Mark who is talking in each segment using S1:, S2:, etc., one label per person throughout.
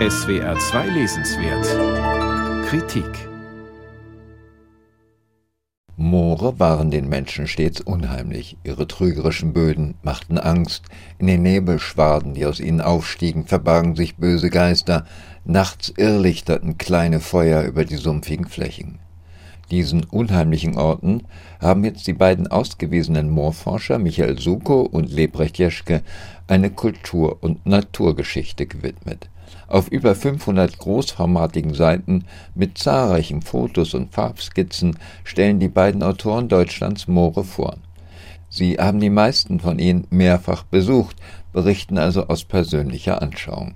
S1: SWR 2 Lesenswert Kritik
S2: Moore waren den Menschen stets unheimlich. Ihre trügerischen Böden machten Angst. In den Nebelschwaden, die aus ihnen aufstiegen, verbargen sich böse Geister. Nachts irrlichterten kleine Feuer über die sumpfigen Flächen. Diesen unheimlichen Orten haben jetzt die beiden ausgewiesenen Moorforscher Michael Suko und Lebrecht Jeschke eine Kultur- und Naturgeschichte gewidmet. Auf über 500 großformatigen Seiten mit zahlreichen Fotos und Farbskizzen stellen die beiden Autoren Deutschlands Moore vor. Sie haben die meisten von ihnen mehrfach besucht, berichten also aus persönlicher Anschauung.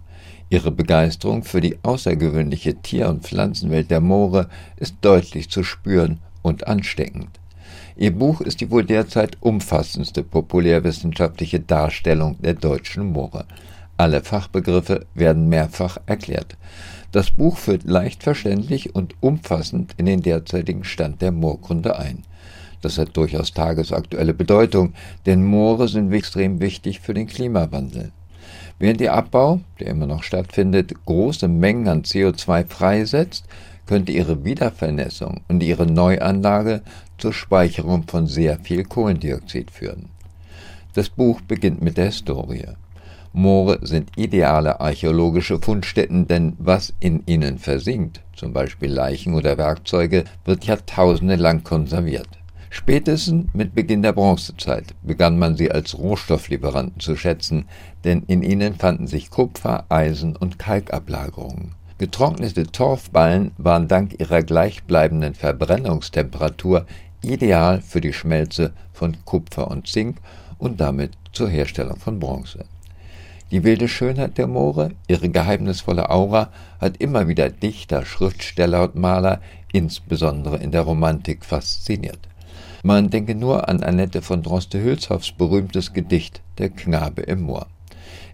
S2: Ihre Begeisterung für die außergewöhnliche Tier- und Pflanzenwelt der Moore ist deutlich zu spüren und ansteckend. Ihr Buch ist die wohl derzeit umfassendste populärwissenschaftliche Darstellung der deutschen Moore. Alle Fachbegriffe werden mehrfach erklärt. Das Buch führt leicht verständlich und umfassend in den derzeitigen Stand der Moorkunde ein. Das hat durchaus tagesaktuelle Bedeutung, denn Moore sind extrem wichtig für den Klimawandel. Während der Abbau, der immer noch stattfindet, große Mengen an CO2 freisetzt, könnte ihre Wiedervernässung und ihre Neuanlage zur Speicherung von sehr viel Kohlendioxid führen. Das Buch beginnt mit der Historie. Moore sind ideale archäologische Fundstätten, denn was in ihnen versinkt, zum Beispiel Leichen oder Werkzeuge, wird jahrtausende lang konserviert. Spätestens mit Beginn der Bronzezeit begann man sie als Rohstofflieferanten zu schätzen, denn in ihnen fanden sich Kupfer, Eisen und Kalkablagerungen. Getrocknete Torfballen waren dank ihrer gleichbleibenden Verbrennungstemperatur ideal für die Schmelze von Kupfer und Zink und damit zur Herstellung von Bronze. Die wilde Schönheit der Moore, ihre geheimnisvolle Aura, hat immer wieder Dichter, Schriftsteller und Maler, insbesondere in der Romantik, fasziniert. Man denke nur an Annette von Droste-Hülshoffs berühmtes Gedicht Der Knabe im Moor.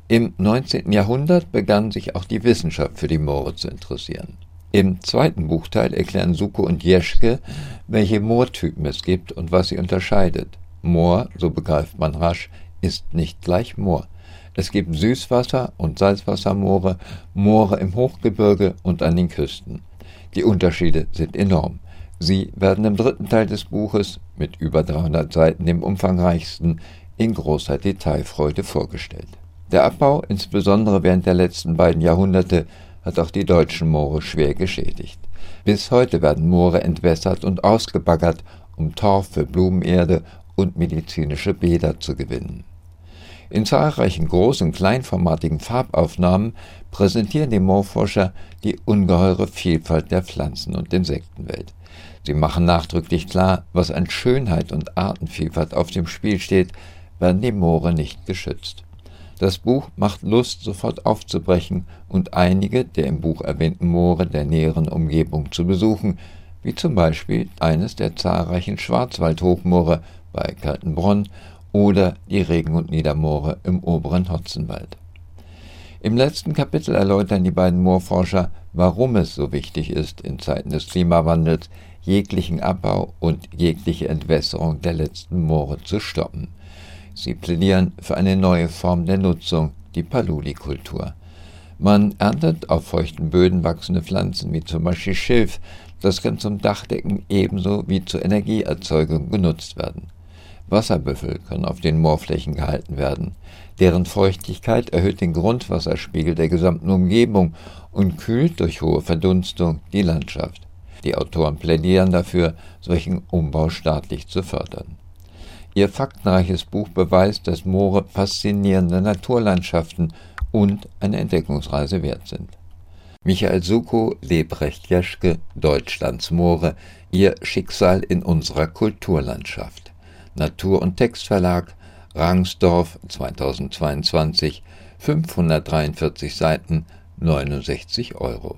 S2: Im 19. Jahrhundert begann sich auch die Wissenschaft für die Moore zu interessieren. Im zweiten Buchteil erklären Suko und Jeschke, welche Moortypen es gibt und was sie unterscheidet. Moor, so begreift man rasch, ist nicht gleich Moor. Es gibt Süßwasser- und Salzwassermoore, Moore im Hochgebirge und an den Küsten. Die Unterschiede sind enorm. Sie werden im dritten Teil des Buches, mit über 300 Seiten dem umfangreichsten, in großer Detailfreude vorgestellt. Der Abbau, insbesondere während der letzten beiden Jahrhunderte, hat auch die deutschen Moore schwer geschädigt. Bis heute werden Moore entwässert und ausgebaggert, um Torf für Blumenerde und medizinische Bäder zu gewinnen. In zahlreichen groß- und kleinformatigen Farbaufnahmen präsentieren die Moorforscher die ungeheure Vielfalt der Pflanzen- und Insektenwelt. Sie machen nachdrücklich klar, was an Schönheit und Artenvielfalt auf dem Spiel steht, werden die Moore nicht geschützt. Das Buch macht Lust, sofort aufzubrechen und einige der im Buch erwähnten Moore der näheren Umgebung zu besuchen, wie zum Beispiel eines der zahlreichen Schwarzwaldhochmoore bei Kaltenbronn oder die Regen- und Niedermoore im oberen Hotzenwald. Im letzten Kapitel erläutern die beiden Moorforscher, warum es so wichtig ist, in Zeiten des Klimawandels jeglichen Abbau und jegliche Entwässerung der letzten Moore zu stoppen. Sie plädieren für eine neue Form der Nutzung, die Paluli-Kultur. Man erntet auf feuchten Böden wachsende Pflanzen wie zum Beispiel Schilf, das kann zum Dachdecken ebenso wie zur Energieerzeugung genutzt werden. Wasserbüffel können auf den Moorflächen gehalten werden. Deren Feuchtigkeit erhöht den Grundwasserspiegel der gesamten Umgebung und kühlt durch hohe Verdunstung die Landschaft. Die Autoren plädieren dafür, solchen Umbau staatlich zu fördern. Ihr faktenreiches Buch beweist, dass Moore faszinierende Naturlandschaften und eine Entdeckungsreise wert sind. Michael Suko, Lebrecht Jeschke, Deutschlands Moore, ihr Schicksal in unserer Kulturlandschaft. Natur- und Textverlag, Rangsdorf 2022, 543 Seiten, 69 Euro